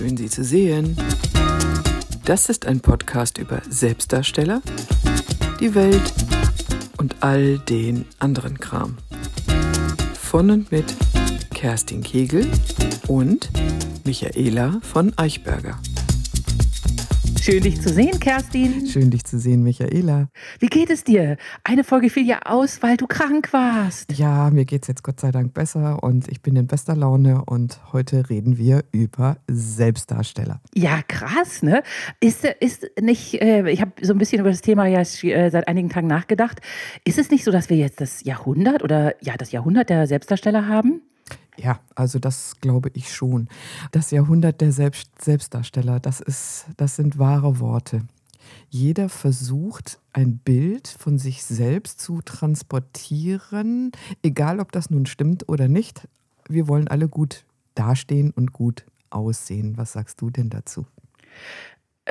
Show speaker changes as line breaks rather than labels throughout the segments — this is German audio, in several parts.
Schön, Sie zu sehen. Das ist ein Podcast über Selbstdarsteller, die Welt und all den anderen Kram. Von und mit Kerstin Kegel und Michaela von Eichberger.
Schön, dich zu sehen, Kerstin.
Schön, dich zu sehen, Michaela.
Wie geht es dir? Eine Folge fiel ja aus, weil du krank warst.
Ja, mir geht es jetzt Gott sei Dank besser und ich bin in bester Laune und heute reden wir über Selbstdarsteller.
Ja, krass, ne? Ist, ist nicht, äh, ich habe so ein bisschen über das Thema ja äh, seit einigen Tagen nachgedacht. Ist es nicht so, dass wir jetzt das Jahrhundert oder ja, das Jahrhundert der Selbstdarsteller haben?
Ja, also das glaube ich schon. Das Jahrhundert der Selbst Selbstdarsteller, das, ist, das sind wahre Worte. Jeder versucht, ein Bild von sich selbst zu transportieren, egal ob das nun stimmt oder nicht. Wir wollen alle gut dastehen und gut aussehen. Was sagst du denn dazu?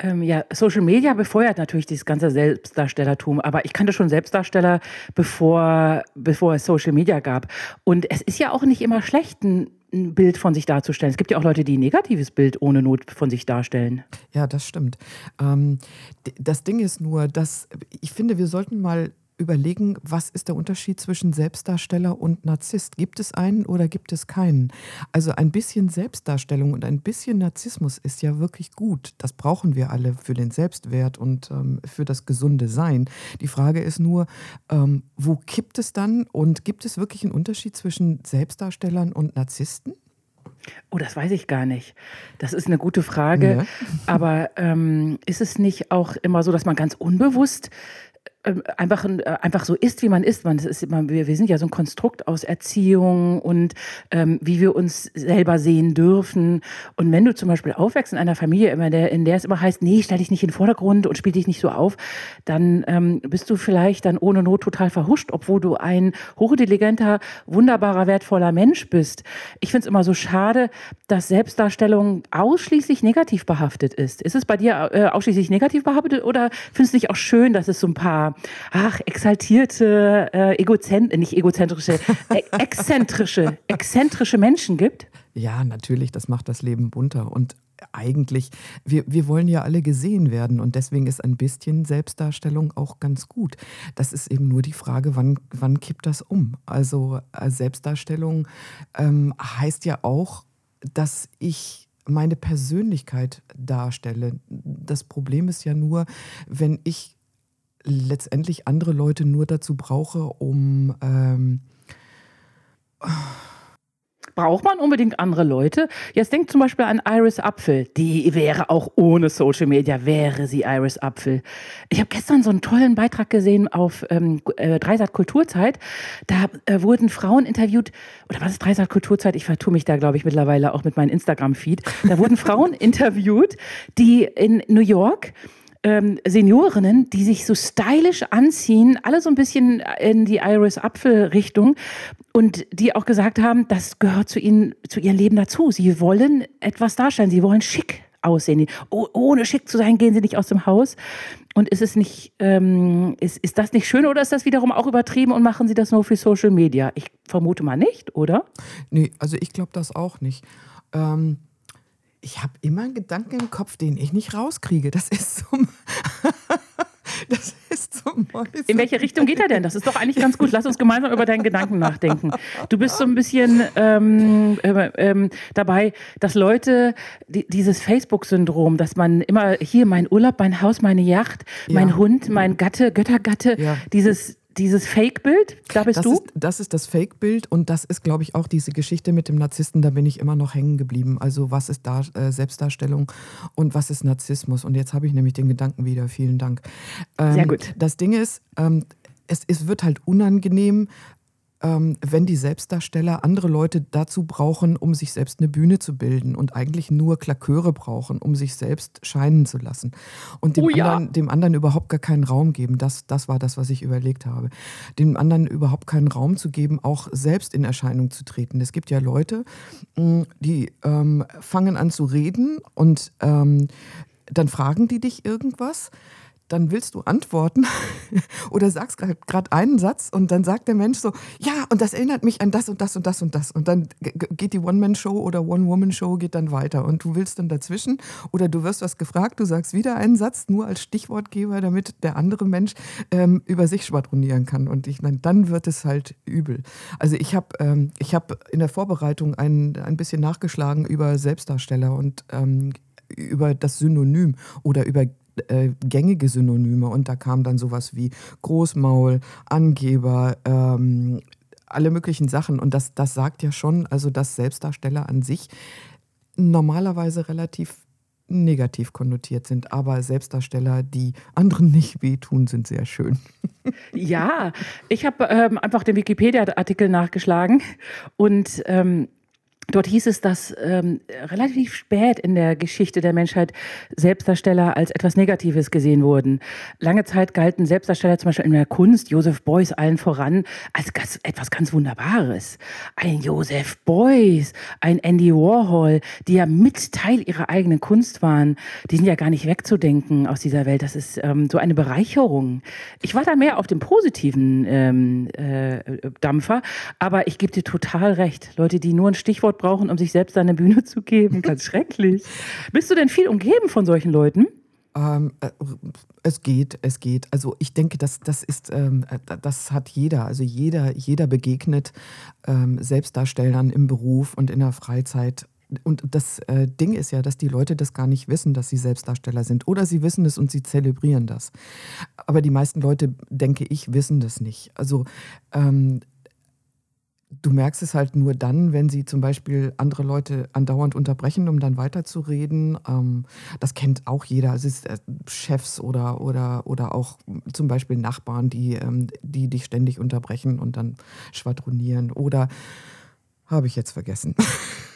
Ähm, ja, Social Media befeuert natürlich dieses ganze Selbstdarstellertum, aber ich kannte schon Selbstdarsteller, bevor, bevor es Social Media gab. Und es ist ja auch nicht immer schlecht, ein, ein Bild von sich darzustellen. Es gibt ja auch Leute, die ein negatives Bild ohne Not von sich darstellen.
Ja, das stimmt. Ähm, das Ding ist nur, dass ich finde, wir sollten mal überlegen, was ist der Unterschied zwischen Selbstdarsteller und Narzisst? Gibt es einen oder gibt es keinen? Also ein bisschen Selbstdarstellung und ein bisschen Narzissmus ist ja wirklich gut. Das brauchen wir alle für den Selbstwert und ähm, für das gesunde Sein. Die Frage ist nur, ähm, wo kippt es dann und gibt es wirklich einen Unterschied zwischen Selbstdarstellern und Narzissten?
Oh, das weiß ich gar nicht. Das ist eine gute Frage. Ja. Aber ähm, ist es nicht auch immer so, dass man ganz unbewusst einfach, äh, einfach so ist, wie man ist. Man, ist immer, wir, wir sind ja so ein Konstrukt aus Erziehung und ähm, wie wir uns selber sehen dürfen. Und wenn du zum Beispiel aufwächst in einer Familie, in der, in der es immer heißt, nee, stell dich nicht in den Vordergrund und spiel dich nicht so auf, dann ähm, bist du vielleicht dann ohne Not total verhuscht, obwohl du ein hochintelligenter, wunderbarer, wertvoller Mensch bist. Ich finde es immer so schade, dass Selbstdarstellung ausschließlich negativ behaftet ist. Ist es bei dir äh, ausschließlich negativ behaftet oder findest du dich auch schön, dass es so ein paar ach, exaltierte, äh, egozent nicht egozentrische, äh, exzentrische, exzentrische Menschen gibt?
Ja, natürlich, das macht das Leben bunter. Und eigentlich, wir, wir wollen ja alle gesehen werden und deswegen ist ein bisschen Selbstdarstellung auch ganz gut. Das ist eben nur die Frage, wann, wann kippt das um? Also äh, Selbstdarstellung ähm, heißt ja auch, dass ich meine Persönlichkeit darstelle. Das Problem ist ja nur, wenn ich letztendlich andere Leute nur dazu brauche, um ähm,
Braucht man unbedingt andere Leute? Jetzt denkt zum Beispiel an Iris Apfel. Die wäre auch ohne Social Media, wäre sie Iris Apfel. Ich habe gestern so einen tollen Beitrag gesehen auf ähm, äh, Dreisat Kulturzeit. Da äh, wurden Frauen interviewt, oder was ist Dreisat Kulturzeit? Ich vertue mich da, glaube ich, mittlerweile auch mit meinem Instagram-Feed. Da wurden Frauen interviewt, die in New York ähm, Seniorinnen, die sich so stylisch anziehen, alle so ein bisschen in die Iris Apfel-Richtung und die auch gesagt haben, das gehört zu ihnen, zu ihrem Leben dazu. Sie wollen etwas darstellen, sie wollen schick aussehen. Oh, ohne schick zu sein, gehen sie nicht aus dem Haus. Und ist es nicht, ähm, ist, ist das nicht schön oder ist das wiederum auch übertrieben und machen sie das nur für Social Media? Ich vermute mal nicht, oder?
Nee, also ich glaube das auch nicht. Ähm ich habe immer einen Gedanken im Kopf, den ich nicht rauskriege. Das ist so.
das ist so Mäuse. In welche Richtung geht er denn? Das ist doch eigentlich ganz gut. Lass uns gemeinsam über deinen Gedanken nachdenken. Du bist so ein bisschen ähm, äh, ähm, dabei, dass Leute die, dieses Facebook-Syndrom, dass man immer hier mein Urlaub, mein Haus, meine Yacht, mein ja. Hund, mein Gatte, Göttergatte, ja. dieses dieses Fake-Bild, da bist
das
du?
Ist, das ist das Fake-Bild und das ist, glaube ich, auch diese Geschichte mit dem Narzissten, da bin ich immer noch hängen geblieben. Also was ist da, äh, Selbstdarstellung und was ist Narzissmus? Und jetzt habe ich nämlich den Gedanken wieder. Vielen Dank.
Ähm, Sehr gut.
Das Ding ist, ähm, es, es, wird halt unangenehm, wenn die Selbstdarsteller andere Leute dazu brauchen, um sich selbst eine Bühne zu bilden und eigentlich nur Klaköre brauchen, um sich selbst scheinen zu lassen. Und dem, oh ja. anderen, dem anderen überhaupt gar keinen Raum geben. Das, das war das, was ich überlegt habe. Dem anderen überhaupt keinen Raum zu geben, auch selbst in Erscheinung zu treten. Es gibt ja Leute, mm, die ähm, fangen an zu reden und ähm, dann fragen die dich irgendwas dann willst du antworten oder sagst gerade einen Satz und dann sagt der Mensch so, ja, und das erinnert mich an das und das und das und das. Und dann geht die One-Man-Show oder One-Woman-Show geht dann weiter und du willst dann dazwischen oder du wirst was gefragt, du sagst wieder einen Satz, nur als Stichwortgeber, damit der andere Mensch ähm, über sich schwadronieren kann. Und ich, dann wird es halt übel. Also ich habe ähm, hab in der Vorbereitung ein, ein bisschen nachgeschlagen über Selbstdarsteller und ähm, über das Synonym oder über äh, gängige Synonyme und da kam dann sowas wie Großmaul, Angeber, ähm, alle möglichen Sachen. Und das, das sagt ja schon, also dass Selbstdarsteller an sich normalerweise relativ negativ konnotiert sind, aber Selbstdarsteller, die anderen nicht wehtun, sind sehr schön.
Ja, ich habe ähm, einfach den Wikipedia-Artikel nachgeschlagen und ähm, Dort hieß es, dass ähm, relativ spät in der Geschichte der Menschheit Selbstdarsteller als etwas Negatives gesehen wurden. Lange Zeit galten Selbstdarsteller zum Beispiel in der Kunst, Joseph Beuys allen voran, als ganz, etwas ganz Wunderbares. Ein Joseph Beuys, ein Andy Warhol, die ja mit Teil ihrer eigenen Kunst waren, die sind ja gar nicht wegzudenken aus dieser Welt. Das ist ähm, so eine Bereicherung. Ich war da mehr auf dem positiven ähm, äh, Dampfer, aber ich gebe dir total recht. Leute, die nur ein Stichwort brauchen, um sich selbst eine Bühne zu geben. Ganz schrecklich. Bist du denn viel umgeben von solchen Leuten?
Ähm, äh, es geht, es geht. Also ich denke, das, das ist, ähm, äh, das hat jeder. Also jeder, jeder begegnet ähm, Selbstdarstellern im Beruf und in der Freizeit. Und das äh, Ding ist ja, dass die Leute das gar nicht wissen, dass sie Selbstdarsteller sind. Oder sie wissen es und sie zelebrieren das. Aber die meisten Leute, denke ich, wissen das nicht. Also ähm, Du merkst es halt nur dann, wenn sie zum Beispiel andere Leute andauernd unterbrechen, um dann weiterzureden. Ähm, das kennt auch jeder. Es ist äh, Chefs oder, oder, oder auch zum Beispiel Nachbarn, die, ähm, die dich ständig unterbrechen und dann schwadronieren. Oder habe ich jetzt vergessen.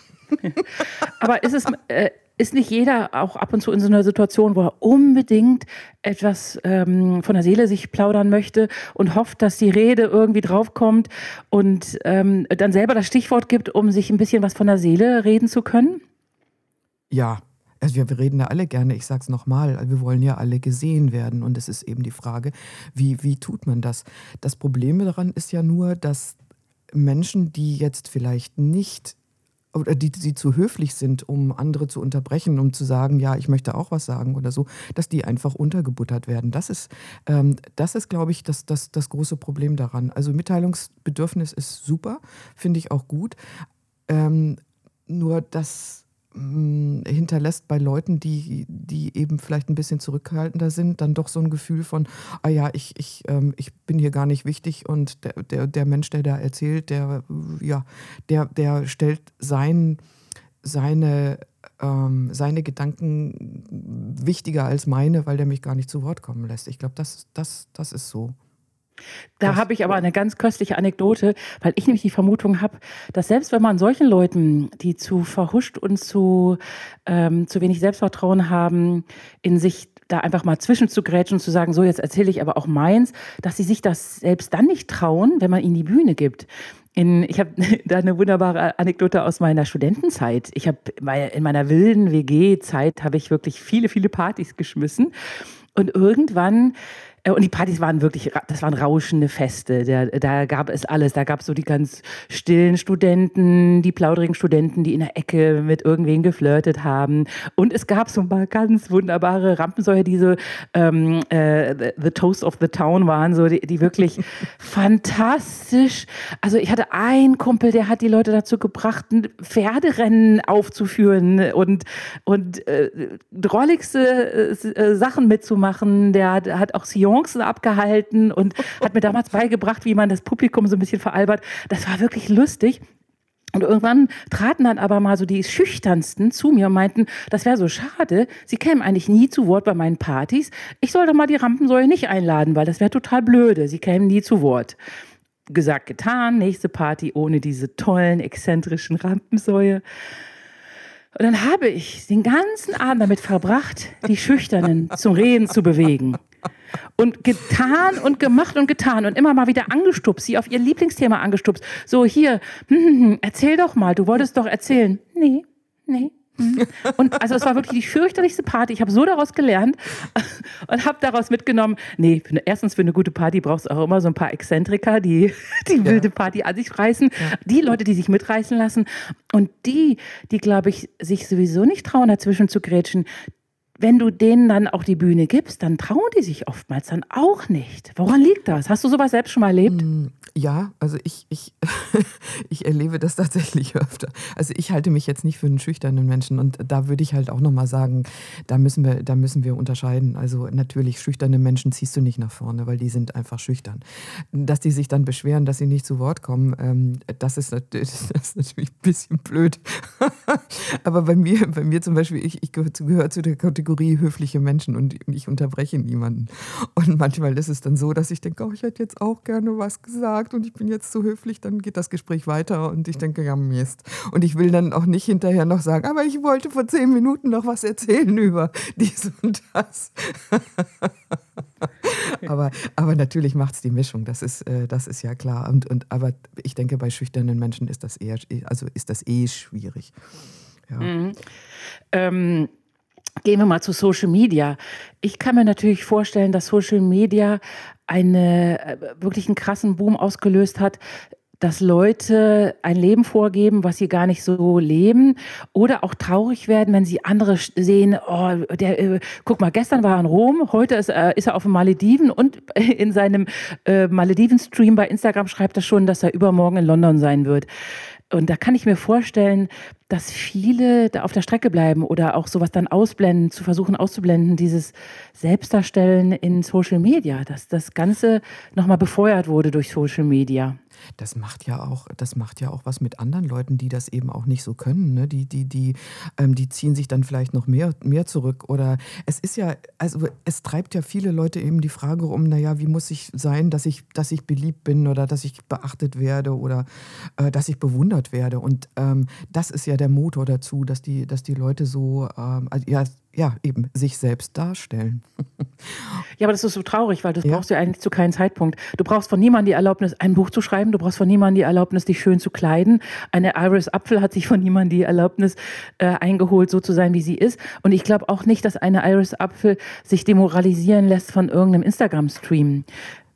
Aber ist es, äh, ist nicht jeder auch ab und zu in so einer Situation, wo er unbedingt etwas ähm, von der Seele sich plaudern möchte und hofft, dass die Rede irgendwie draufkommt und ähm, dann selber das Stichwort gibt, um sich ein bisschen was von der Seele reden zu können?
Ja, also wir, reden da alle gerne, ich sage es nochmal, wir wollen ja alle gesehen werden und es ist eben die Frage, wie, wie tut man das? Das Problem daran ist ja nur, dass Menschen, die jetzt vielleicht nicht oder die, die zu höflich sind, um andere zu unterbrechen, um zu sagen, ja, ich möchte auch was sagen oder so, dass die einfach untergebuttert werden. Das ist, ähm, das ist glaube ich, das, das, das große Problem daran. Also Mitteilungsbedürfnis ist super, finde ich auch gut. Ähm, nur das hm, hinterlässt bei Leuten, die, die eben vielleicht ein bisschen zurückhaltender sind, dann doch so ein Gefühl von, ah ja, ich, ich, ähm, ich bin hier gar nicht wichtig und der, der, der Mensch, der da erzählt, der, ja, der, der stellt sein, seine, ähm, seine Gedanken wichtiger als meine, weil der mich gar nicht zu Wort kommen lässt. Ich glaube, das, das, das ist so.
Da habe ich aber eine ganz köstliche Anekdote, weil ich nämlich die Vermutung habe, dass selbst wenn man solchen Leuten, die zu verhuscht und zu, ähm, zu wenig Selbstvertrauen haben, in sich da einfach mal zwischenzugrätschen und zu sagen, so jetzt erzähle ich aber auch meins, dass sie sich das selbst dann nicht trauen, wenn man ihnen die Bühne gibt. In, ich habe da eine wunderbare Anekdote aus meiner Studentenzeit. Ich habe in meiner wilden WG-Zeit habe ich wirklich viele, viele Partys geschmissen. Und irgendwann und die Partys waren wirklich, das waren rauschende Feste. Da, da gab es alles. Da gab es so die ganz stillen Studenten, die plaudrigen Studenten, die in der Ecke mit irgendwen geflirtet haben. Und es gab so ein paar ganz wunderbare Rampensäuer, die so ähm, äh, The Toast of the Town waren, so die, die wirklich fantastisch. Also ich hatte einen Kumpel, der hat die Leute dazu gebracht, ein Pferderennen aufzuführen und, und äh, drolligste äh, äh Sachen mitzumachen. Der hat, hat auch Sion Seancen abgehalten und hat mir damals beigebracht, wie man das Publikum so ein bisschen veralbert. Das war wirklich lustig. Und irgendwann traten dann aber mal so die Schüchternsten zu mir und meinten, das wäre so schade, sie kämen eigentlich nie zu Wort bei meinen Partys. Ich soll doch mal die Rampensäue nicht einladen, weil das wäre total blöde. Sie kämen nie zu Wort. Gesagt, getan, nächste Party ohne diese tollen, exzentrischen Rampensäue. Und dann habe ich den ganzen Abend damit verbracht, die Schüchternen zum Reden zu bewegen. Und getan und gemacht und getan und immer mal wieder angestupst, sie auf ihr Lieblingsthema angestupst. So, hier, hm, hm, hm, erzähl doch mal, du wolltest doch erzählen. Nee, nee. Und also es war wirklich die fürchterlichste Party. Ich habe so daraus gelernt und habe daraus mitgenommen, nee, für eine, erstens für eine gute Party brauchst du auch immer so ein paar Exzentriker, die die ja. wilde Party an sich reißen. Ja. Die Leute, die sich mitreißen lassen. Und die, die, glaube ich, sich sowieso nicht trauen, dazwischen zu grätschen, wenn du denen dann auch die Bühne gibst, dann trauen die sich oftmals dann auch nicht. Woran liegt das? Hast du sowas selbst schon mal erlebt?
Ja, also ich, ich, ich erlebe das tatsächlich öfter. Also ich halte mich jetzt nicht für einen schüchternen Menschen und da würde ich halt auch nochmal sagen, da müssen, wir, da müssen wir unterscheiden. Also natürlich, schüchterne Menschen ziehst du nicht nach vorne, weil die sind einfach schüchtern. Dass die sich dann beschweren, dass sie nicht zu Wort kommen, ähm, das, ist, das ist natürlich ein bisschen blöd. Aber bei mir, bei mir zum Beispiel, ich, ich gehöre zu der Kategorie höfliche Menschen und ich unterbreche niemanden. Und manchmal ist es dann so, dass ich denke, oh, ich hätte jetzt auch gerne was gesagt gesagt und ich bin jetzt zu höflich, dann geht das Gespräch weiter und ich denke, ja, Mist. Und ich will dann auch nicht hinterher noch sagen, aber ich wollte vor zehn Minuten noch was erzählen über dies und das. aber, aber natürlich macht es die Mischung, das ist, äh, das ist ja klar. Und, und, aber ich denke, bei schüchternen Menschen ist das eher, also ist das eh schwierig. Ja. Mhm.
Ähm Gehen wir mal zu Social Media. Ich kann mir natürlich vorstellen, dass Social Media eine, äh, wirklich einen krassen Boom ausgelöst hat, dass Leute ein Leben vorgeben, was sie gar nicht so leben oder auch traurig werden, wenn sie andere sehen, oh, der, äh, guck mal, gestern war er in Rom, heute ist, äh, ist er auf den Malediven und in seinem äh, Malediven-Stream bei Instagram schreibt er schon, dass er übermorgen in London sein wird. Und da kann ich mir vorstellen, dass viele da auf der Strecke bleiben oder auch sowas dann ausblenden, zu versuchen auszublenden, dieses Selbstdarstellen in Social Media, dass das Ganze nochmal befeuert wurde durch Social Media
das macht ja auch, das macht ja auch was mit anderen Leuten, die das eben auch nicht so können. Ne? Die, die, die, ähm, die ziehen sich dann vielleicht noch mehr, mehr zurück. Oder es ist ja, also es treibt ja viele Leute eben die Frage um, naja, wie muss ich sein, dass ich, dass ich beliebt bin oder dass ich beachtet werde oder äh, dass ich bewundert werde. Und ähm, das ist ja der Motor dazu, dass die, dass die Leute so, ähm, also, ja, ja, eben sich selbst darstellen.
Ja, aber das ist so traurig, weil das ja. brauchst du eigentlich zu keinem Zeitpunkt. Du brauchst von niemandem die Erlaubnis, ein Buch zu schreiben. Du brauchst von niemandem die Erlaubnis, dich schön zu kleiden. Eine Iris Apfel hat sich von niemandem die Erlaubnis äh, eingeholt, so zu sein, wie sie ist. Und ich glaube auch nicht, dass eine Iris Apfel sich demoralisieren lässt von irgendeinem Instagram-Stream.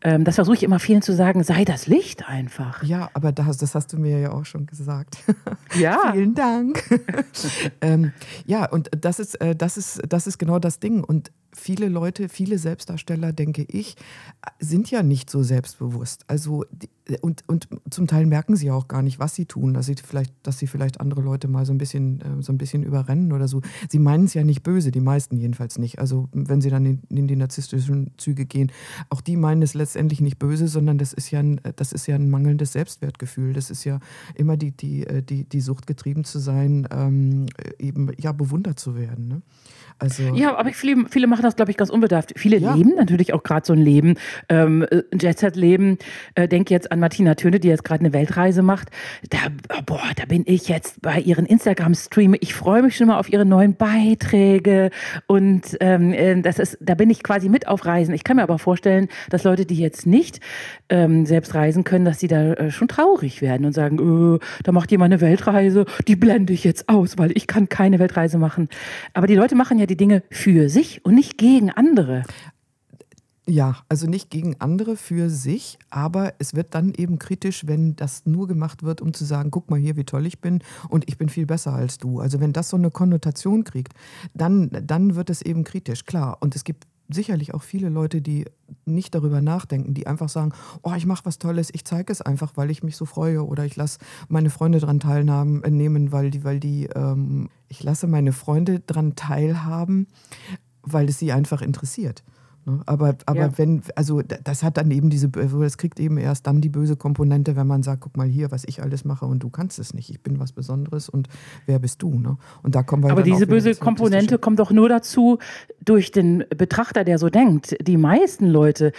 Ähm, das versuche ich immer vielen zu sagen, sei das Licht einfach.
Ja, aber das, das hast du mir ja auch schon gesagt.
Ja.
Vielen Dank. ähm, ja, und das ist, äh, das, ist, das ist genau das Ding. Und viele Leute, viele Selbstdarsteller, denke ich, sind ja nicht so selbstbewusst. Also und, und zum Teil merken sie auch gar nicht, was sie tun, dass sie vielleicht, dass sie vielleicht andere Leute mal so ein bisschen, äh, so ein bisschen überrennen oder so. Sie meinen es ja nicht böse, die meisten jedenfalls nicht. Also wenn sie dann in, in, die narzisstischen Züge gehen, auch die meinen es letztendlich nicht böse, sondern das ist ja ein, das ist ja ein mangelndes Selbstwertgefühl. Das ist ja immer die, die, äh, die, die Sucht getrieben zu sein, ähm, eben ja bewundert zu werden. Ne?
Also ja, aber viele, viele machen das, glaube ich, ganz unbedarft. Viele ja. leben natürlich auch gerade so ein Leben, ähm, ein Jet-Set-Leben. Äh, denke jetzt an Martina Töne, die jetzt gerade eine Weltreise macht. Da, boah, da bin ich jetzt bei ihren Instagram-Stream. Ich freue mich schon mal auf ihre neuen Beiträge und ähm, äh, das ist, da bin ich quasi mit auf Reisen. Ich kann mir aber vorstellen, dass Leute, die jetzt nicht ähm, selbst reisen können, dass sie da äh, schon traurig werden und sagen, äh, da macht jemand eine Weltreise, die blende ich jetzt aus, weil ich kann keine Weltreise machen. Aber die Leute machen ja die Dinge für sich und nicht gegen andere.
Ja, also nicht gegen andere für sich, aber es wird dann eben kritisch, wenn das nur gemacht wird, um zu sagen, guck mal hier, wie toll ich bin und ich bin viel besser als du. Also wenn das so eine Konnotation kriegt, dann, dann wird es eben kritisch, klar. Und es gibt sicherlich auch viele Leute, die nicht darüber nachdenken, die einfach sagen, oh, ich mache was Tolles, ich zeige es einfach, weil ich mich so freue oder ich lasse meine Freunde daran teilnehmen, weil die, weil die, ähm, ich lasse meine Freunde daran teilhaben, weil es sie einfach interessiert. Ne? Aber, aber ja. wenn, also das hat dann eben diese, das kriegt eben erst dann die böse Komponente, wenn man sagt, guck mal hier, was ich alles mache und du kannst es nicht. Ich bin was Besonderes und wer bist du? Ne? Und da kommen wir
Aber diese böse Komponente kommt doch nur dazu durch den Betrachter, der so denkt. Die meisten Leute,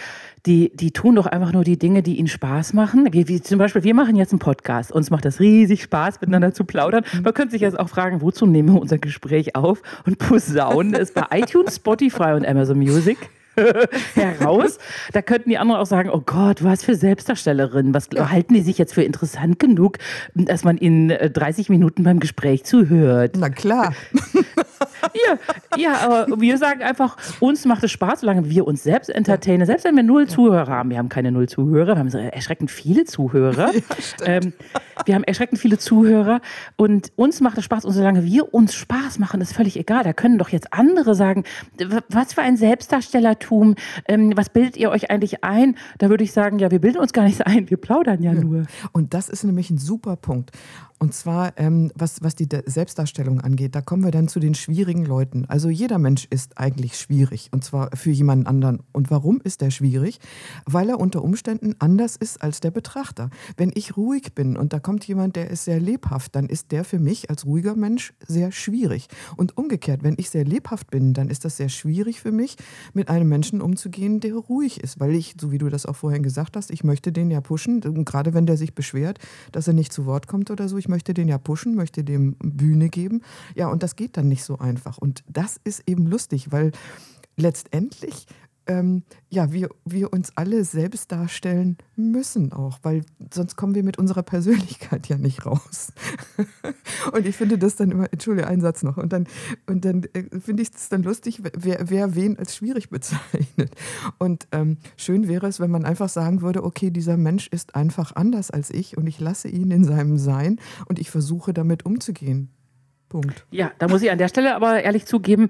die, die tun doch einfach nur die Dinge, die ihnen Spaß machen. Wie, zum Beispiel, wir machen jetzt einen Podcast. Uns macht das riesig Spaß, miteinander zu plaudern. Mhm. Man könnte sich jetzt auch fragen, wozu nehmen wir unser Gespräch auf und posaunen es bei iTunes, Spotify und Amazon Music? heraus. Da könnten die anderen auch sagen, oh Gott, was für Selbstdarstellerin. Was ja. halten die sich jetzt für interessant genug, dass man ihnen 30 äh, Minuten beim Gespräch zuhört?
Na klar.
ja, ja, aber wir sagen einfach, uns macht es Spaß, solange wir uns selbst entertainen. Selbst wenn wir null Zuhörer haben. Wir haben keine null Zuhörer, wir haben erschreckend viele Zuhörer. Ja, ähm, wir haben erschreckend viele Zuhörer und uns macht es Spaß. Und solange wir uns Spaß machen, ist völlig egal. Da können doch jetzt andere sagen, was für ein Selbstdarstellertum, ähm, was bildet ihr euch eigentlich ein? Da würde ich sagen, ja, wir bilden uns gar nichts ein, wir plaudern ja, ja. nur.
Und das ist nämlich ein super Punkt. Und zwar, ähm, was, was die Selbstdarstellung angeht, da kommen wir dann zu den schwierigen Leuten. Also jeder Mensch ist eigentlich schwierig und zwar für jemanden anderen. Und warum ist er schwierig? Weil er unter Umständen anders ist als der Betrachter. Wenn ich ruhig bin und da kommt jemand, der ist sehr lebhaft, dann ist der für mich als ruhiger Mensch sehr schwierig. Und umgekehrt, wenn ich sehr lebhaft bin, dann ist das sehr schwierig für mich, mit einem Menschen umzugehen, der ruhig ist. Weil ich, so wie du das auch vorhin gesagt hast, ich möchte den ja pushen, gerade wenn der sich beschwert, dass er nicht zu Wort kommt oder so. Ich möchte den ja pushen, möchte dem Bühne geben. Ja, und das geht dann nicht so einfach. Und das ist eben lustig, weil letztendlich ähm, ja, wir, wir uns alle selbst darstellen müssen auch, weil sonst kommen wir mit unserer Persönlichkeit ja nicht raus. und ich finde das dann immer, entschuldige, ein Satz noch, und dann, und dann äh, finde ich es dann lustig, wer, wer wen als schwierig bezeichnet. Und ähm, schön wäre es, wenn man einfach sagen würde, okay, dieser Mensch ist einfach anders als ich und ich lasse ihn in seinem Sein und ich versuche damit umzugehen. Punkt.
Ja, da muss ich an der Stelle aber ehrlich zugeben,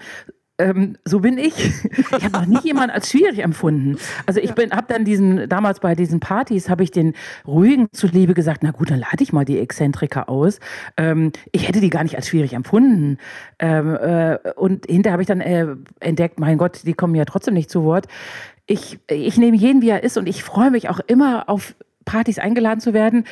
ähm, so bin ich. Ich habe noch nie jemanden als schwierig empfunden. Also ich bin, habe dann diesen, damals bei diesen Partys, habe ich den ruhigen zuliebe gesagt, na gut, dann lade ich mal die Exzentriker aus. Ähm, ich hätte die gar nicht als schwierig empfunden. Ähm, äh, und hinterher habe ich dann äh, entdeckt, mein Gott, die kommen ja trotzdem nicht zu Wort. Ich, ich nehme jeden, wie er ist und ich freue mich auch immer auf Partys eingeladen zu werden,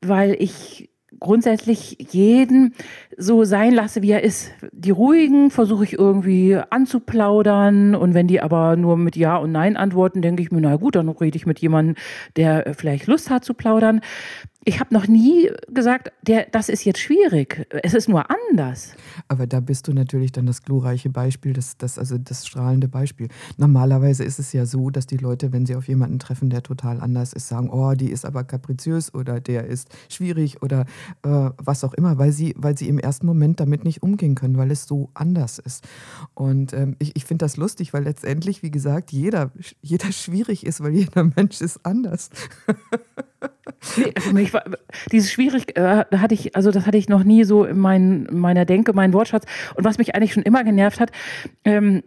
weil ich grundsätzlich jeden so sein lasse, wie er ist. Die ruhigen versuche ich irgendwie anzuplaudern und wenn die aber nur mit Ja und Nein antworten, denke ich mir, na gut, dann rede ich mit jemandem, der vielleicht Lust hat zu plaudern ich habe noch nie gesagt, der, das ist jetzt schwierig. Es ist nur anders.
Aber da bist du natürlich dann das glorreiche Beispiel, das, das, also das strahlende Beispiel. Normalerweise ist es ja so, dass die Leute, wenn sie auf jemanden treffen, der total anders ist, sagen, oh, die ist aber kapriziös oder der ist schwierig oder äh, was auch immer, weil sie, weil sie im ersten Moment damit nicht umgehen können, weil es so anders ist. Und ähm, ich, ich finde das lustig, weil letztendlich, wie gesagt, jeder, jeder schwierig ist, weil jeder Mensch ist anders.
Nee, also war, dieses schwierig, äh, hatte ich, also das hatte ich noch nie so in mein, meiner Denke, mein Wortschatz. Und was mich eigentlich schon immer genervt hat, ähm,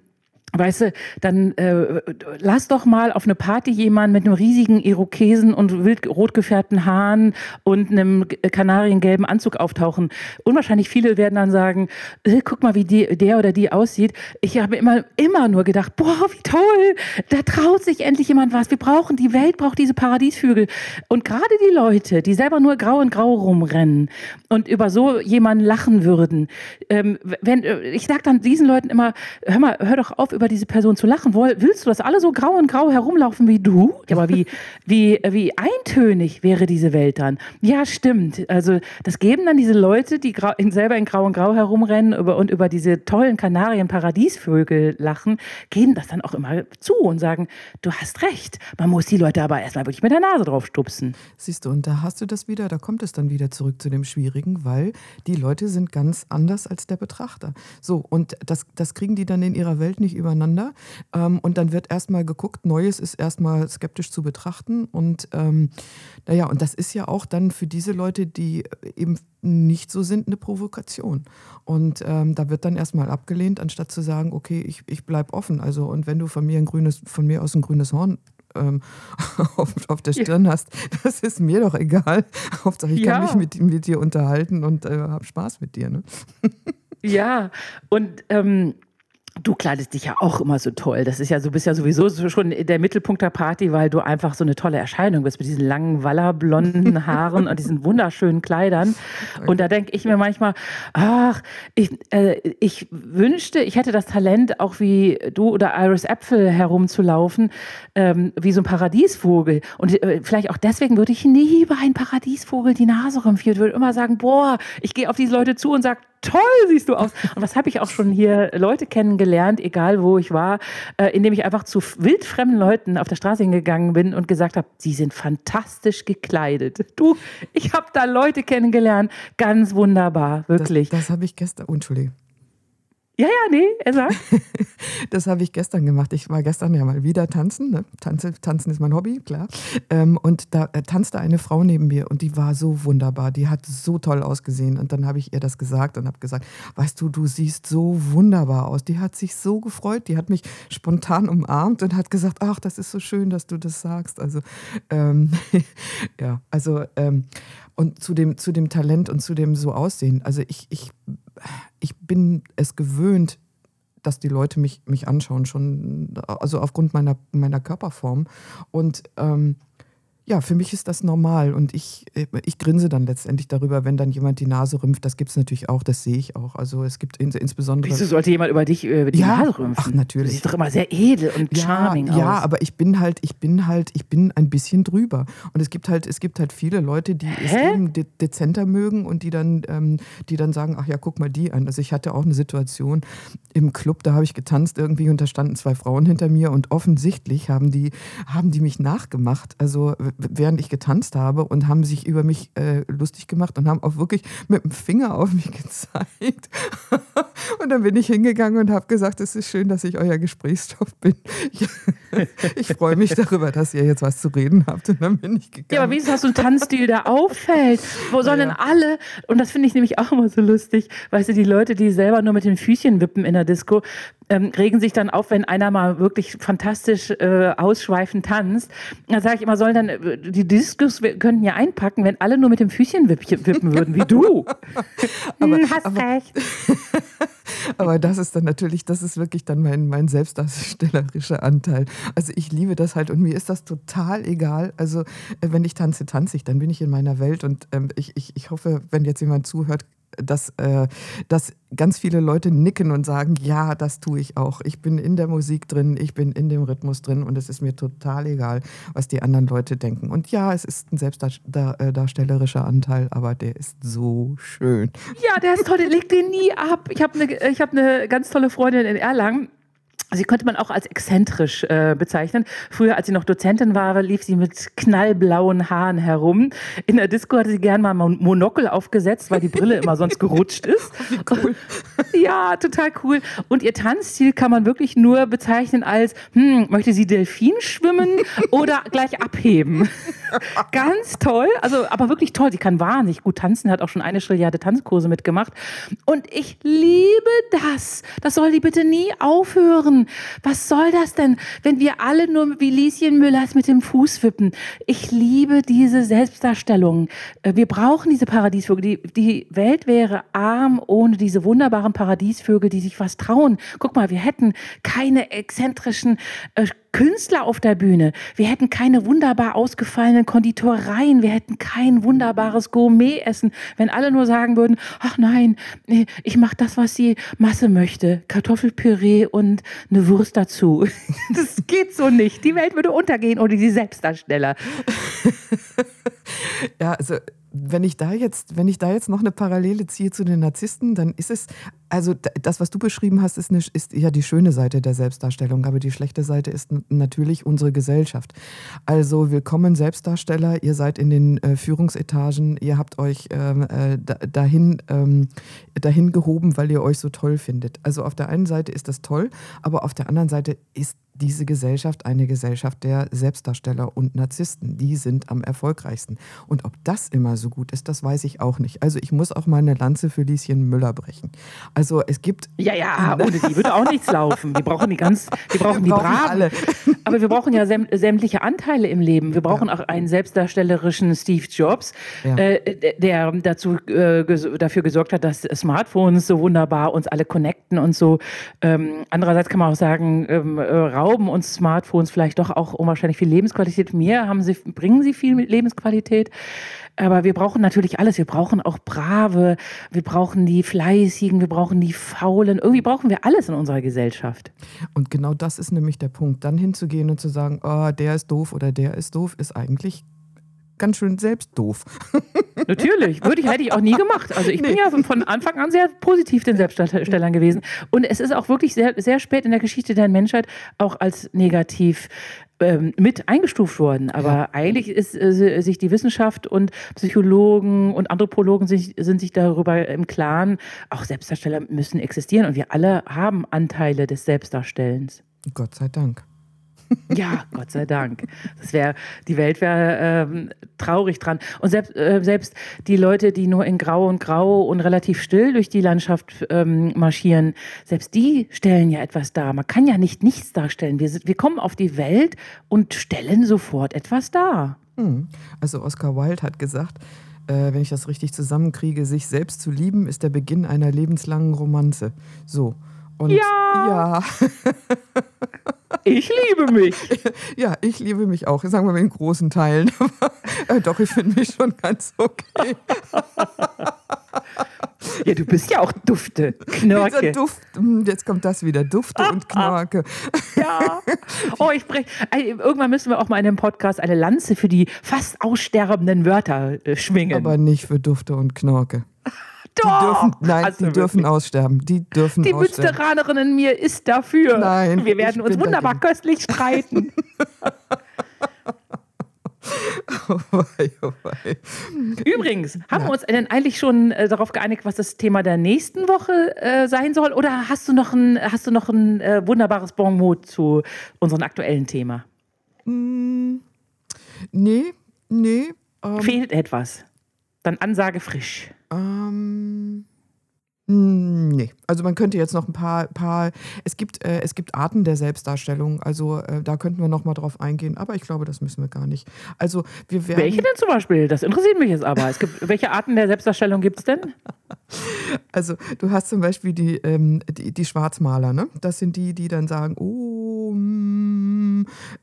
Weißt du, dann äh, lass doch mal auf eine Party jemanden mit einem riesigen Irokesen und wild rot gefärbten Haaren und einem kanariengelben Anzug auftauchen. Unwahrscheinlich viele werden dann sagen, äh, guck mal, wie die, der oder die aussieht. Ich habe immer, immer nur gedacht, boah, wie toll, da traut sich endlich jemand was. Wir brauchen, die Welt braucht diese Paradiesvögel. Und gerade die Leute, die selber nur grau und grau rumrennen und über so jemanden lachen würden, ähm, wenn, äh, ich sag dann diesen Leuten immer, hör mal, hör doch auf, über diese Person zu lachen. Willst du, dass alle so grau und grau herumlaufen wie du? Ja, aber wie, wie, wie eintönig wäre diese Welt dann? Ja, stimmt. Also das geben dann diese Leute, die selber in grau und grau herumrennen und über diese tollen Kanarien-Paradiesvögel lachen, geben das dann auch immer zu und sagen, du hast recht. Man muss die Leute aber erstmal wirklich mit der Nase drauf stupsen.
Siehst du, und da hast du das wieder, da kommt es dann wieder zurück zu dem Schwierigen, weil die Leute sind ganz anders als der Betrachter. So, und das, das kriegen die dann in ihrer Welt nicht über übereinander. Ähm, und dann wird erstmal geguckt, Neues ist erstmal skeptisch zu betrachten. Und ähm, naja, und das ist ja auch dann für diese Leute, die eben nicht so sind, eine Provokation. Und ähm, da wird dann erstmal abgelehnt, anstatt zu sagen, okay, ich, ich bleibe offen. Also, und wenn du von mir ein grünes, von mir aus ein grünes Horn ähm, auf, auf, der Stirn hast, das ist mir doch egal. Hauptsache, ich ja. kann mich mit, mit dir unterhalten und äh, habe Spaß mit dir. Ne?
ja, und ähm, Du kleidest dich ja auch immer so toll. Das ist ja, du bist ja sowieso schon der Mittelpunkt der Party, weil du einfach so eine tolle Erscheinung bist mit diesen langen, wallerblonden Haaren und diesen wunderschönen Kleidern. Und da denke ich mir manchmal, ach, ich, äh, ich wünschte, ich hätte das Talent, auch wie du oder Iris Äpfel herumzulaufen, ähm, wie so ein Paradiesvogel. Und äh, vielleicht auch deswegen würde ich nie bei einem Paradiesvogel die Nase rümpfen. Ich würde immer sagen, boah, ich gehe auf diese Leute zu und sage, toll siehst du aus. Und das habe ich auch schon hier Leute kennengelernt, egal wo ich war, äh, indem ich einfach zu wildfremden Leuten auf der Straße hingegangen bin und gesagt habe, sie sind fantastisch gekleidet. Du, ich habe da Leute kennengelernt, ganz wunderbar, wirklich.
Das, das habe ich gestern, oh, Entschuldigung.
Ja, ja, nee, er sagt.
das habe ich gestern gemacht. Ich war gestern ja mal wieder tanzen. Ne? Tanze, tanzen ist mein Hobby, klar. Ähm, und da äh, tanzte eine Frau neben mir und die war so wunderbar. Die hat so toll ausgesehen. Und dann habe ich ihr das gesagt und habe gesagt, weißt du, du siehst so wunderbar aus. Die hat sich so gefreut. Die hat mich spontan umarmt und hat gesagt, ach, das ist so schön, dass du das sagst. Also, ähm, ja, also, ähm, und zu dem, zu dem Talent und zu dem so Aussehen. Also ich, ich ich bin es gewöhnt, dass die Leute mich, mich anschauen, schon, also aufgrund meiner, meiner Körperform. Und ähm, ja, für mich ist das normal und ich, äh, ich grinse dann letztendlich darüber, wenn dann jemand die Nase rümpft. Das gibt es natürlich auch, das sehe ich auch. Also es gibt ins, insbesondere.
Wieso sollte jemand über dich über die ja, Nase rümpfen?
Ach, natürlich.
Du siehst doch immer sehr edel und
ja,
charming aus.
Ja, aber ich bin halt, ich bin halt, ich bin ein bisschen drüber. Und es gibt halt, es gibt halt viele Leute, die Hä? es eben de dezenter mögen und die dann, ähm, die dann sagen, ach ja, guck mal die an. Also ich hatte auch eine Situation im Club, da habe ich getanzt irgendwie und da standen zwei Frauen hinter mir und offensichtlich haben die, haben die mich nachgemacht. Also während ich getanzt habe und haben sich über mich äh, lustig gemacht und haben auch wirklich mit dem Finger auf mich gezeigt. und dann bin ich hingegangen und habe gesagt, es ist schön, dass ich euer Gesprächsstoff bin. Ich, ich freue mich darüber, dass ihr jetzt was zu reden habt. Und dann bin ich gegangen.
Ja, aber wie ist das so ein Tanzstil, der auffällt? Wo sollen denn alle, und das finde ich nämlich auch immer so lustig, weißt du, die Leute, die selber nur mit den Füßchen wippen in der Disco, ähm, regen sich dann auf, wenn einer mal wirklich fantastisch äh, ausschweifend tanzt. Da sage ich immer, sollen dann die Diskus könnten ja einpacken, wenn alle nur mit dem Füßchen wippen würden, wie du.
aber, hm, hast aber, recht. aber das ist dann natürlich, das ist wirklich dann mein, mein selbstdarstellerischer Anteil. Also ich liebe das halt und mir ist das total egal. Also äh, wenn ich tanze, tanze ich, dann bin ich in meiner Welt und ähm, ich, ich, ich hoffe, wenn jetzt jemand zuhört, dass, äh, dass ganz viele Leute nicken und sagen, ja, das tue ich auch. Ich bin in der Musik drin, ich bin in dem Rhythmus drin und es ist mir total egal, was die anderen Leute denken. Und ja, es ist ein selbstdarstellerischer Anteil, aber der ist so schön.
Ja, der ist toll, der legt den nie ab. Ich habe eine hab ne ganz tolle Freundin in Erlangen, Sie könnte man auch als exzentrisch äh, bezeichnen. Früher, als sie noch Dozentin war, lief sie mit knallblauen Haaren herum. In der Disco hatte sie gern mal ein Monokel aufgesetzt, weil die Brille immer sonst gerutscht ist. Cool. ja, total cool. Und ihr Tanzstil kann man wirklich nur bezeichnen als, hm, möchte sie Delfin schwimmen oder gleich abheben? Ganz toll, also aber wirklich toll. Sie kann wahnsinnig gut tanzen, hat auch schon eine Schrilliarde Tanzkurse mitgemacht. Und ich liebe das. Das soll die bitte nie aufhören machen. Was soll das denn, wenn wir alle nur wie Lieschen Müllers mit dem Fuß wippen? Ich liebe diese Selbstdarstellung. Äh, wir brauchen diese Paradiesvögel. Die, die Welt wäre arm ohne diese wunderbaren Paradiesvögel, die sich was trauen. Guck mal, wir hätten keine exzentrischen äh, Künstler auf der Bühne. Wir hätten keine wunderbar ausgefallenen Konditoreien. Wir hätten kein wunderbares Gourmet-Essen, wenn alle nur sagen würden, ach nein, ich mache das, was die Masse möchte. Kartoffelpüree und eine Wurst dazu. Das geht so nicht. Die Welt würde untergehen ohne die Selbstdarsteller.
Ja, also wenn ich da jetzt, wenn ich da jetzt noch eine Parallele ziehe zu den Narzissten, dann ist es, also das, was du beschrieben hast, ist, eine, ist ja die schöne Seite der Selbstdarstellung, aber die schlechte Seite ist natürlich unsere Gesellschaft. Also willkommen Selbstdarsteller, ihr seid in den äh, Führungsetagen, ihr habt euch ähm, äh, dahin, ähm, dahin gehoben, weil ihr euch so toll findet. Also auf der einen Seite ist das toll, aber auf der anderen Seite ist diese Gesellschaft eine Gesellschaft der Selbstdarsteller und Narzissten. Die sind am erfolgreichsten. Und ob das immer so gut ist, das weiß ich auch nicht. Also ich muss auch mal eine Lanze für Lieschen Müller brechen. Also es gibt...
Ja, ja, ohne die würde auch nichts laufen. Wir brauchen die ganz, wir brauchen wir die brauchen Braven. Alle. Aber wir brauchen ja sämtliche Anteile im Leben. Wir brauchen ja. auch einen selbstdarstellerischen Steve Jobs, ja. äh, der dazu, äh, dafür gesorgt hat, dass Smartphones so wunderbar uns alle connecten und so. Ähm, andererseits kann man auch sagen, ähm, äh, rauben uns Smartphones vielleicht doch auch unwahrscheinlich viel Lebensqualität. Mir haben sie, bringen sie viel Lebensqualität. Aber wir brauchen natürlich alles. Wir brauchen auch Brave, wir brauchen die Fleißigen, wir brauchen die Faulen. Irgendwie brauchen wir alles in unserer Gesellschaft.
Und genau das ist nämlich der Punkt. Dann hinzugehen und zu sagen, oh, der ist doof oder der ist doof, ist eigentlich ganz schön selbst doof.
Natürlich, würde ich, hätte ich auch nie gemacht. Also ich nee. bin ja von Anfang an sehr positiv den Selbstdarstellern gewesen. Und es ist auch wirklich sehr, sehr spät in der Geschichte der Menschheit auch als negativ ähm, mit eingestuft worden. Aber ja. eigentlich ist äh, sich die Wissenschaft und Psychologen und Anthropologen sich, sind sich darüber im Klaren, auch Selbstdarsteller müssen existieren und wir alle haben Anteile des Selbstdarstellens.
Gott sei Dank.
Ja, Gott sei Dank. Das wäre, die Welt wäre ähm, traurig dran. Und selbst, äh, selbst die Leute, die nur in Grau und Grau und relativ still durch die Landschaft ähm, marschieren, selbst die stellen ja etwas dar. Man kann ja nicht nichts darstellen. Wir, wir kommen auf die Welt und stellen sofort etwas dar.
Hm. Also Oscar Wilde hat gesagt, äh, wenn ich das richtig zusammenkriege, sich selbst zu lieben, ist der Beginn einer lebenslangen Romanze. So.
Und ja. ja. Ich liebe mich.
Ja, ich liebe mich auch. Sagen wir mal in großen Teilen. äh, doch, ich finde mich schon ganz okay.
Ja, du bist ja auch Dufte, Knorke.
Duft, hm, jetzt kommt das wieder, Dufte und Knorke.
Ja. Oh, ich brech, irgendwann müssen wir auch mal in dem Podcast eine Lanze für die fast aussterbenden Wörter äh, schwingen.
Aber nicht für Dufte und Knorke.
Doch.
Die dürfen, nein, also die dürfen aussterben. Die dürfen
Die
aussterben.
Münsteranerin in mir ist dafür.
Nein.
Wir werden uns wunderbar dagegen. köstlich streiten. oh wei, oh wei. Übrigens, haben ja. wir uns denn eigentlich schon äh, darauf geeinigt, was das Thema der nächsten Woche äh, sein soll? Oder hast du noch ein, hast du noch ein äh, wunderbares Bonmot zu unserem aktuellen Thema?
Mm, nee, nee.
Ähm, Fehlt etwas. Dann Ansage frisch.
Ähm, hm, nee, also man könnte jetzt noch ein paar, paar es, gibt, äh, es gibt Arten der Selbstdarstellung, also äh, da könnten wir noch mal drauf eingehen, aber ich glaube, das müssen wir gar nicht. Also wir werden
welche denn zum Beispiel? Das interessiert mich jetzt aber. Es gibt, welche Arten der Selbstdarstellung gibt es denn?
Also du hast zum Beispiel die, ähm, die, die, Schwarzmaler, ne? das sind die, die dann sagen, oh,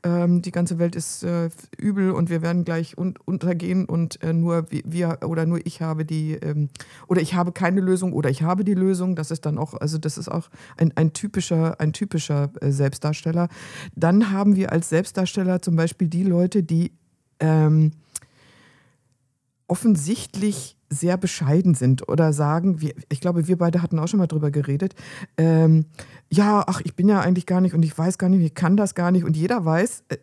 ähm, die ganze Welt ist äh, übel und wir werden gleich un untergehen und äh, nur wir oder nur ich habe die, ähm, oder ich habe keine Lösung oder ich habe habe die Lösung. Das ist dann auch, also das ist auch ein, ein typischer, ein typischer äh, Selbstdarsteller. Dann haben wir als Selbstdarsteller zum Beispiel die Leute, die ähm, offensichtlich sehr bescheiden sind oder sagen, wir, ich glaube, wir beide hatten auch schon mal drüber geredet, ähm, ja, ach, ich bin ja eigentlich gar nicht und ich weiß gar nicht, ich kann das gar nicht und jeder weiß, äh,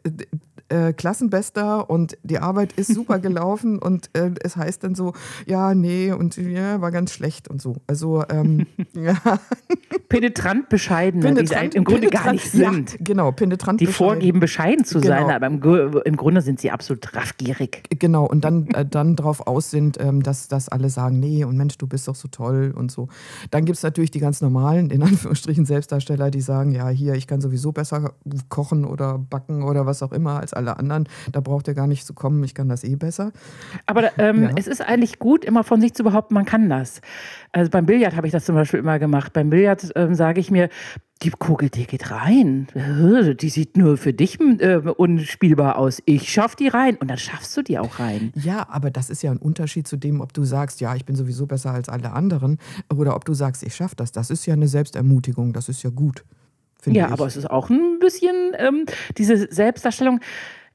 äh, Klassenbester und die Arbeit ist super gelaufen und äh, es heißt dann so, ja, nee, und ja, war ganz schlecht und so. Also ähm, ja.
Penetrant bescheiden, penetrant, die im Grunde gar nicht sind.
Ja, genau, penetrant
Die bescheiden. vorgeben, bescheiden zu genau. sein, aber im, im, Grunde sind sie absolut raffgierig.
Genau, und dann, äh, dann drauf aus sind, ähm, dass, dass alle sagen, nee, und Mensch, du bist doch so toll und so. Dann gibt es natürlich die ganz normalen, in Anführungsstrichen, Selbstdarsteller, die sagen, ja, hier, ich kann sowieso besser kochen oder backen oder was auch immer als alle alle anderen. Da braucht ihr gar nicht zu kommen, ich kann das eh besser.
Aber ähm, ja. es ist eigentlich gut, immer von sich zu behaupten, man kann das. Also beim Billard habe ich das zum Beispiel immer gemacht. Beim Billard ähm, sage ich mir, die Kugel, die geht rein. Die sieht nur für dich äh, unspielbar aus. Ich schaff die rein. Und dann schaffst du die auch rein.
Ja, aber das ist ja ein Unterschied zu dem, ob du sagst, ja, ich bin sowieso besser als alle anderen. Oder ob du sagst, ich schaff das. Das ist ja eine Selbstermutigung. Das ist ja gut.
Ja, aber es ist auch ein bisschen ähm, diese Selbstdarstellung.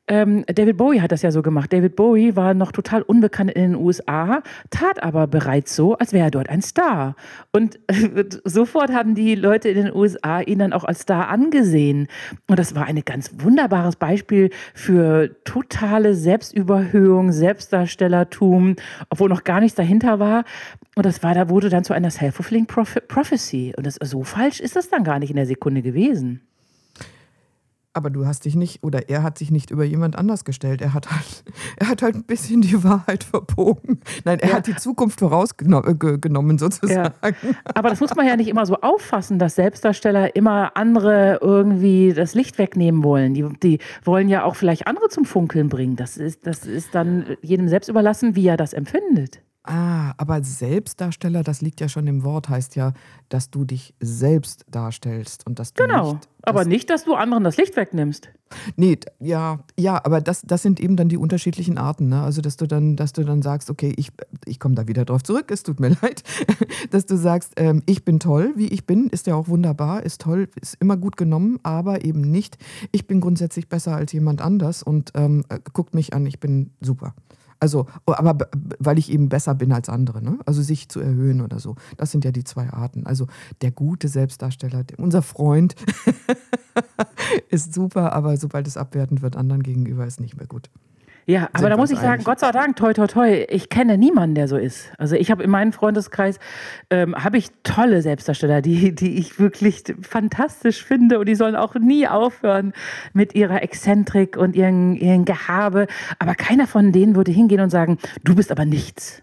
Ähm, David Bowie hat das ja so gemacht. David Bowie war noch total unbekannt in den USA, tat aber bereits so, als wäre er dort ein Star. Und äh, sofort haben die Leute in den USA ihn dann auch als Star angesehen. Und das war ein ganz wunderbares Beispiel für totale Selbstüberhöhung, Selbstdarstellertum, obwohl noch gar nichts dahinter war. Und das war, da wurde dann zu einer self-fulfilling Prophecy. Und das, so falsch ist das dann gar nicht in der Sekunde gewesen.
Aber du hast dich nicht, oder er hat sich nicht über jemand anders gestellt. Er hat halt, er hat halt ein bisschen die Wahrheit verbogen. Nein, er ja. hat die Zukunft vorausgenommen, äh, sozusagen. Ja.
Aber das muss man ja nicht immer so auffassen, dass Selbstdarsteller immer andere irgendwie das Licht wegnehmen wollen. Die, die wollen ja auch vielleicht andere zum Funkeln bringen. Das ist, das ist dann jedem selbst überlassen, wie er das empfindet.
Ah, aber Selbstdarsteller, das liegt ja schon im Wort, heißt ja, dass du dich selbst darstellst und dass du
genau,
nicht,
aber nicht, dass du anderen das Licht wegnimmst.
Nee, ja, ja, aber das, das sind eben dann die unterschiedlichen Arten, ne? Also dass du dann, dass du dann sagst, okay, ich, ich komme da wieder drauf zurück, es tut mir leid, dass du sagst, ähm, ich bin toll, wie ich bin, ist ja auch wunderbar, ist toll, ist immer gut genommen, aber eben nicht, ich bin grundsätzlich besser als jemand anders und ähm, guckt mich an, ich bin super. Also, oh, aber weil ich eben besser bin als andere, ne? Also sich zu erhöhen oder so. Das sind ja die zwei Arten. Also der gute Selbstdarsteller, unser Freund ist super, aber sobald es abwertend wird, anderen gegenüber ist nicht mehr gut.
Ja, aber da muss ich sagen, Gott sei Dank, toi, toi, toi, ich kenne niemanden, der so ist. Also ich habe in meinem Freundeskreis, ähm, habe ich tolle Selbstdarsteller, die, die ich wirklich fantastisch finde und die sollen auch nie aufhören mit ihrer Exzentrik und ihren, ihren Gehabe. Aber keiner von denen würde hingehen und sagen, du bist aber nichts.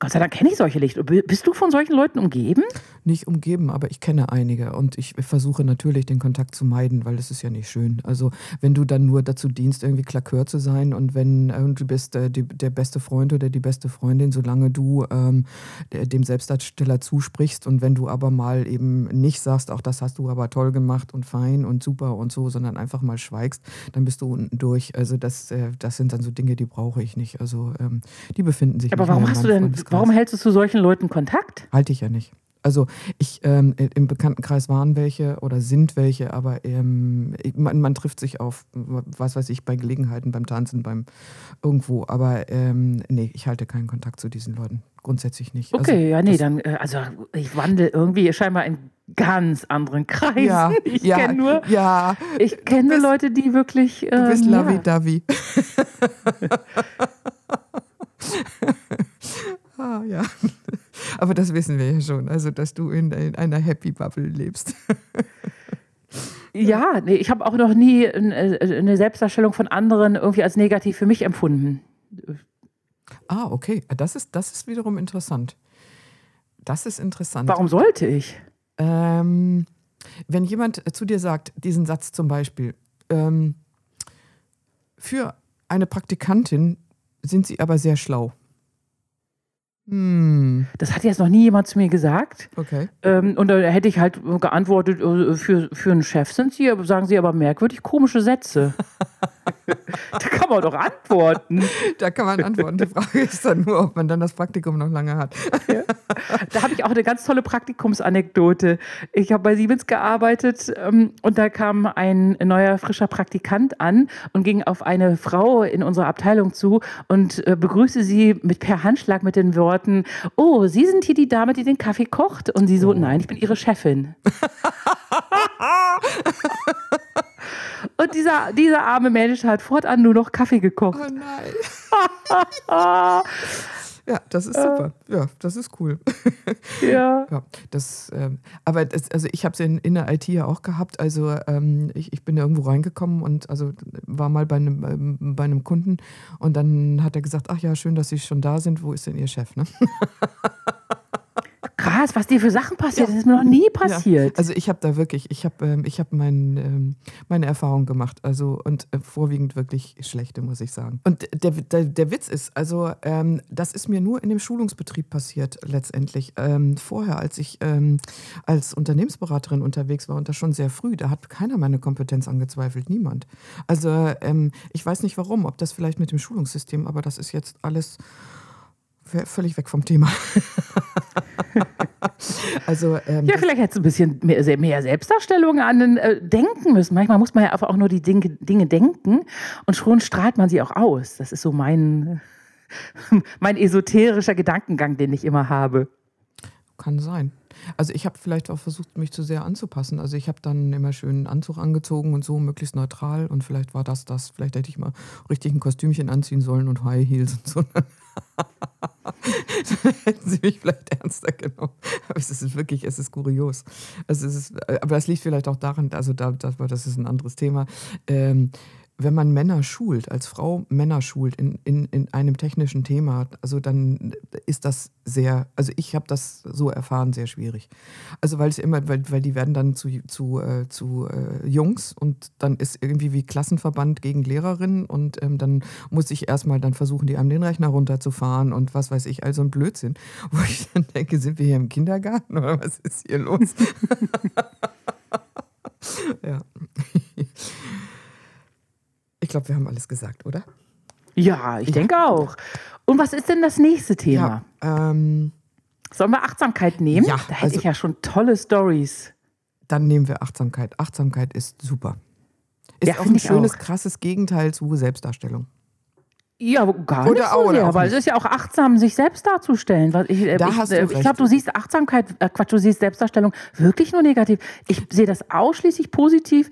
Gott sei Dank kenne ich solche nicht. Bist du von solchen Leuten umgeben?
Nicht umgeben, aber ich kenne einige und ich versuche natürlich den Kontakt zu meiden, weil das ist ja nicht schön. Also wenn du dann nur dazu dienst, irgendwie Klakör zu sein und wenn äh, du bist äh, die, der beste Freund oder die beste Freundin, solange du ähm, dem Selbstdarsteller zusprichst und wenn du aber mal eben nicht sagst, auch das hast du aber toll gemacht und fein und super und so, sondern einfach mal schweigst, dann bist du unten durch. Also das, äh, das sind dann so Dinge, die brauche ich nicht. Also ähm, die befinden sich.
Aber warum hast du denn Warum hältst du zu solchen Leuten Kontakt?
Halte ich ja nicht. Also ich ähm, im Bekanntenkreis waren welche oder sind welche, aber ähm, man, man, trifft sich auf, was weiß ich, bei Gelegenheiten, beim Tanzen, beim irgendwo. Aber ähm, nee, ich halte keinen Kontakt zu diesen Leuten. Grundsätzlich nicht.
Okay, also, ja, nee, dann, äh, also ich wandle irgendwie scheinbar in ganz anderen Kreisen.
Ja,
ich
ja,
kenne nur,
ja,
ich kenne Leute, die wirklich.
Ähm, du bist ähm, Lavi-Davi. Ah, ja. Aber das wissen wir ja schon, also dass du in, in einer Happy Bubble lebst.
Ja, nee, ich habe auch noch nie äh, eine Selbstdarstellung von anderen irgendwie als negativ für mich empfunden.
Ah, okay. Das ist, das ist wiederum interessant. Das ist interessant.
Warum sollte ich?
Ähm, wenn jemand zu dir sagt, diesen Satz zum Beispiel, ähm, für eine Praktikantin sind sie aber sehr schlau.
Hm. Das hat jetzt noch nie jemand zu mir gesagt.
Okay.
Ähm, und da hätte ich halt geantwortet, äh, für, für einen Chef sind sie, sagen sie aber merkwürdig komische Sätze. da kann man doch antworten.
Da kann man antworten. Die Frage ist dann nur, ob man dann das Praktikum noch lange hat.
Ja. Da habe ich auch eine ganz tolle Praktikumsanekdote. Ich habe bei Siemens gearbeitet ähm, und da kam ein neuer, frischer Praktikant an und ging auf eine Frau in unserer Abteilung zu und äh, begrüßte sie mit per Handschlag mit den Worten, oh, Sie sind hier die Dame, die den Kaffee kocht? Und sie so, oh. nein, ich bin Ihre Chefin. Und dieser, dieser arme Mensch hat fortan nur noch Kaffee gekocht.
Oh nein. Ja, das ist super. Ja, das ist cool.
Ja.
ja das, ähm, aber das, also ich habe es in, in der IT ja auch gehabt. Also ähm, ich, ich bin da irgendwo reingekommen und also war mal bei einem, ähm, bei einem Kunden und dann hat er gesagt, ach ja, schön, dass Sie schon da sind. Wo ist denn Ihr Chef? Ne?
krass, was dir für Sachen passiert. Ja. Das ist mir noch nie passiert.
Ja. Also ich habe da wirklich, ich habe ähm, hab mein, ähm, meine Erfahrung gemacht. Also und äh, vorwiegend wirklich schlechte, muss ich sagen. Und der, der, der Witz ist, also ähm, das ist mir nur in dem Schulungsbetrieb passiert letztendlich. Ähm, vorher, als ich ähm, als Unternehmensberaterin unterwegs war und das schon sehr früh, da hat keiner meine Kompetenz angezweifelt, niemand. Also ähm, ich weiß nicht warum, ob das vielleicht mit dem Schulungssystem, aber das ist jetzt alles völlig weg vom Thema.
also, ähm, ja, vielleicht hättest du ein bisschen mehr, mehr Selbstdarstellung an den, äh, denken müssen. Manchmal muss man ja einfach auch nur die Dinge, Dinge denken und schon strahlt man sie auch aus. Das ist so mein, mein esoterischer Gedankengang, den ich immer habe.
Kann sein. Also ich habe vielleicht auch versucht, mich zu sehr anzupassen. Also ich habe dann immer schön einen Anzug angezogen und so, möglichst neutral. Und vielleicht war das das. Vielleicht hätte ich mal richtig ein Kostümchen anziehen sollen und High Heels und so. Hätten sie mich vielleicht ernster genommen. Aber es ist wirklich, es ist kurios. Also es ist, aber das liegt vielleicht auch daran, also da, das ist ein anderes Thema. Ähm, wenn man Männer schult, als Frau Männer schult in, in, in einem technischen Thema, also dann ist das sehr, also ich habe das so erfahren, sehr schwierig. Also weil es immer, weil, weil die werden dann zu, zu, äh, zu äh, Jungs und dann ist irgendwie wie Klassenverband gegen Lehrerinnen und ähm, dann muss ich erstmal dann versuchen, die einem den Rechner runterzufahren und was weiß ich, also ein Blödsinn. Wo ich dann denke, sind wir hier im Kindergarten oder was ist hier los? ja. Ich glaube, wir haben alles gesagt, oder?
Ja, ich denke auch. Und was ist denn das nächste Thema?
Ja, ähm,
Sollen wir Achtsamkeit nehmen?
Ja,
da hätte also, ich ja schon tolle Stories.
Dann nehmen wir Achtsamkeit. Achtsamkeit ist super. Ist ja, auch ein schönes, auch. krasses Gegenteil zu Selbstdarstellung.
Ja, gar oder nicht so auch, sehr, weil es ist ja auch achtsam, sich selbst darzustellen. Ich, äh,
da ich, hast du
äh, ich glaube, du siehst Achtsamkeit, äh, Quatsch, du siehst Selbstdarstellung wirklich nur negativ. Ich sehe das ausschließlich positiv,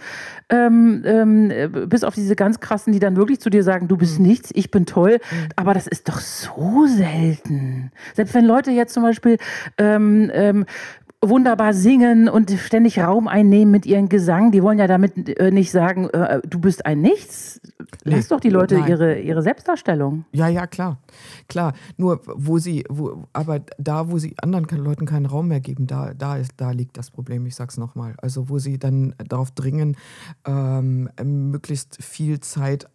ähm, ähm, bis auf diese ganz krassen, die dann wirklich zu dir sagen, du bist mhm. nichts, ich bin toll. Mhm. Aber das ist doch so selten. Selbst wenn Leute jetzt zum Beispiel ähm, ähm wunderbar singen und ständig Raum einnehmen mit ihrem Gesang. Die wollen ja damit äh, nicht sagen, äh, du bist ein Nichts. Lass doch die Leute ihre, ihre Selbstdarstellung.
Ja, ja, klar. Klar. Nur wo sie, wo, aber da, wo sie anderen Leuten keinen Raum mehr geben, da, da, ist, da liegt das Problem, ich sag's nochmal. Also wo sie dann darauf dringen, ähm, möglichst viel Zeit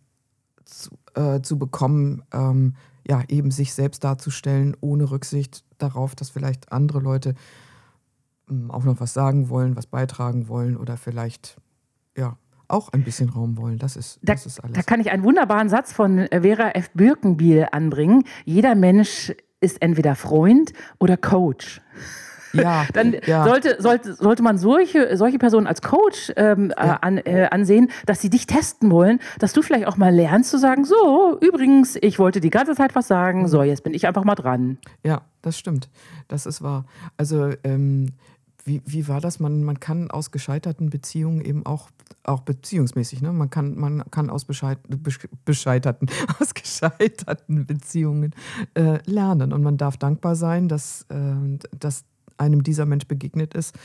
zu, äh, zu bekommen, ähm, ja, eben sich selbst darzustellen, ohne Rücksicht darauf, dass vielleicht andere Leute auch noch was sagen wollen, was beitragen wollen oder vielleicht ja auch ein bisschen Raum wollen. Das ist,
da,
das ist alles.
Da kann ich einen wunderbaren Satz von äh, Vera F. Birkenbiel anbringen. Jeder Mensch ist entweder Freund oder Coach.
Ja,
dann
ja.
Sollte, sollte, sollte man solche, solche Personen als Coach ähm, ja. an, äh, ansehen, dass sie dich testen wollen, dass du vielleicht auch mal lernst zu sagen, so, übrigens, ich wollte die ganze Zeit was sagen, so, jetzt bin ich einfach mal dran.
Ja, das stimmt. Das ist wahr. Also, ähm, wie, wie war das? Man, man kann aus gescheiterten Beziehungen eben auch, auch beziehungsmäßig, ne? Man kann, man kann aus bescheiterten, aus gescheiterten Beziehungen äh, lernen. Und man darf dankbar sein, dass, äh, dass einem dieser Mensch begegnet ist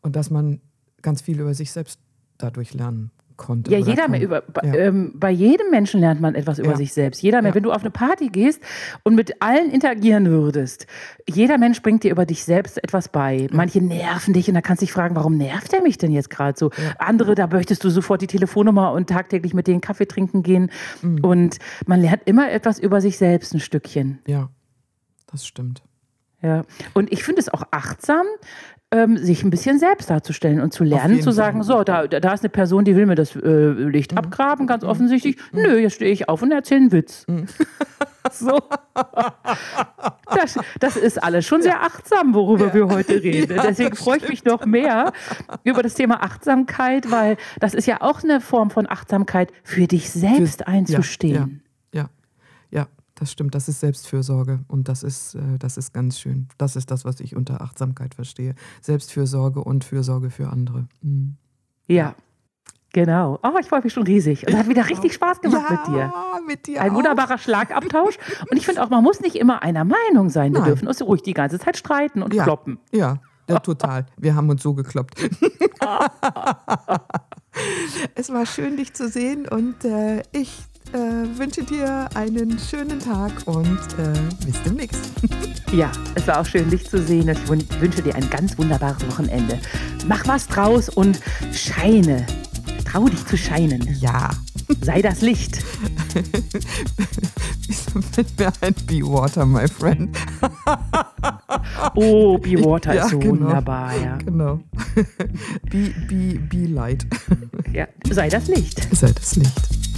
und dass man ganz viel über sich selbst dadurch lernen konnte.
Ja, jeder kann. über, ja. Ähm, bei jedem Menschen lernt man etwas über ja. sich selbst. Jeder Mensch, wenn du auf eine Party gehst und mit allen interagieren würdest, jeder Mensch bringt dir über dich selbst etwas bei. Manche nerven dich und da kannst du dich fragen, warum nervt er mich denn jetzt gerade so? Andere, da möchtest du sofort die Telefonnummer und tagtäglich mit denen Kaffee trinken gehen. Mhm. Und man lernt immer etwas über sich selbst ein Stückchen.
Ja, das stimmt.
Ja, und ich finde es auch achtsam, ähm, sich ein bisschen selbst darzustellen und zu lernen, zu sagen, Fall. so, da, da ist eine Person, die will mir das äh, Licht mhm. abgraben, ganz mhm. offensichtlich. Mhm. Nö, jetzt stehe ich auf und erzähle einen Witz. Mhm. so. Das, das, ist alles schon sehr achtsam, worüber ja. wir heute reden. Ja, Deswegen freue ich mich noch mehr über das Thema Achtsamkeit, weil das ist ja auch eine Form von Achtsamkeit, für dich selbst für, einzustehen.
Ja, das stimmt, das ist Selbstfürsorge und das ist, äh, das ist ganz schön. Das ist das, was ich unter Achtsamkeit verstehe. Selbstfürsorge und Fürsorge für andere. Mhm.
Ja, Genau. Oh, ich freue mich schon riesig. Und hat wieder richtig Spaß gemacht ja, mit dir.
Mit dir.
Ein
auch.
wunderbarer Schlagabtausch. Und ich finde auch, man muss nicht immer einer Meinung sein. Wir Nein. dürfen uns ruhig die ganze Zeit streiten und
ja.
kloppen.
Ja, ja, total. Wir haben uns so gekloppt. es war schön, dich zu sehen und äh, ich äh, wünsche dir einen schönen Tag und äh, bis demnächst.
ja, es war auch schön, dich zu sehen ich wünsche dir ein ganz wunderbares Wochenende. Mach was draus und scheine. Trau dich zu scheinen.
Ja.
Sei das Licht.
Wieso fällt mir ein Be Water, my friend?
oh, Be Water ja, ist so genau, wunderbar, ja.
Genau. Be, be, be Light.
Ja, sei das Licht.
Sei das Licht.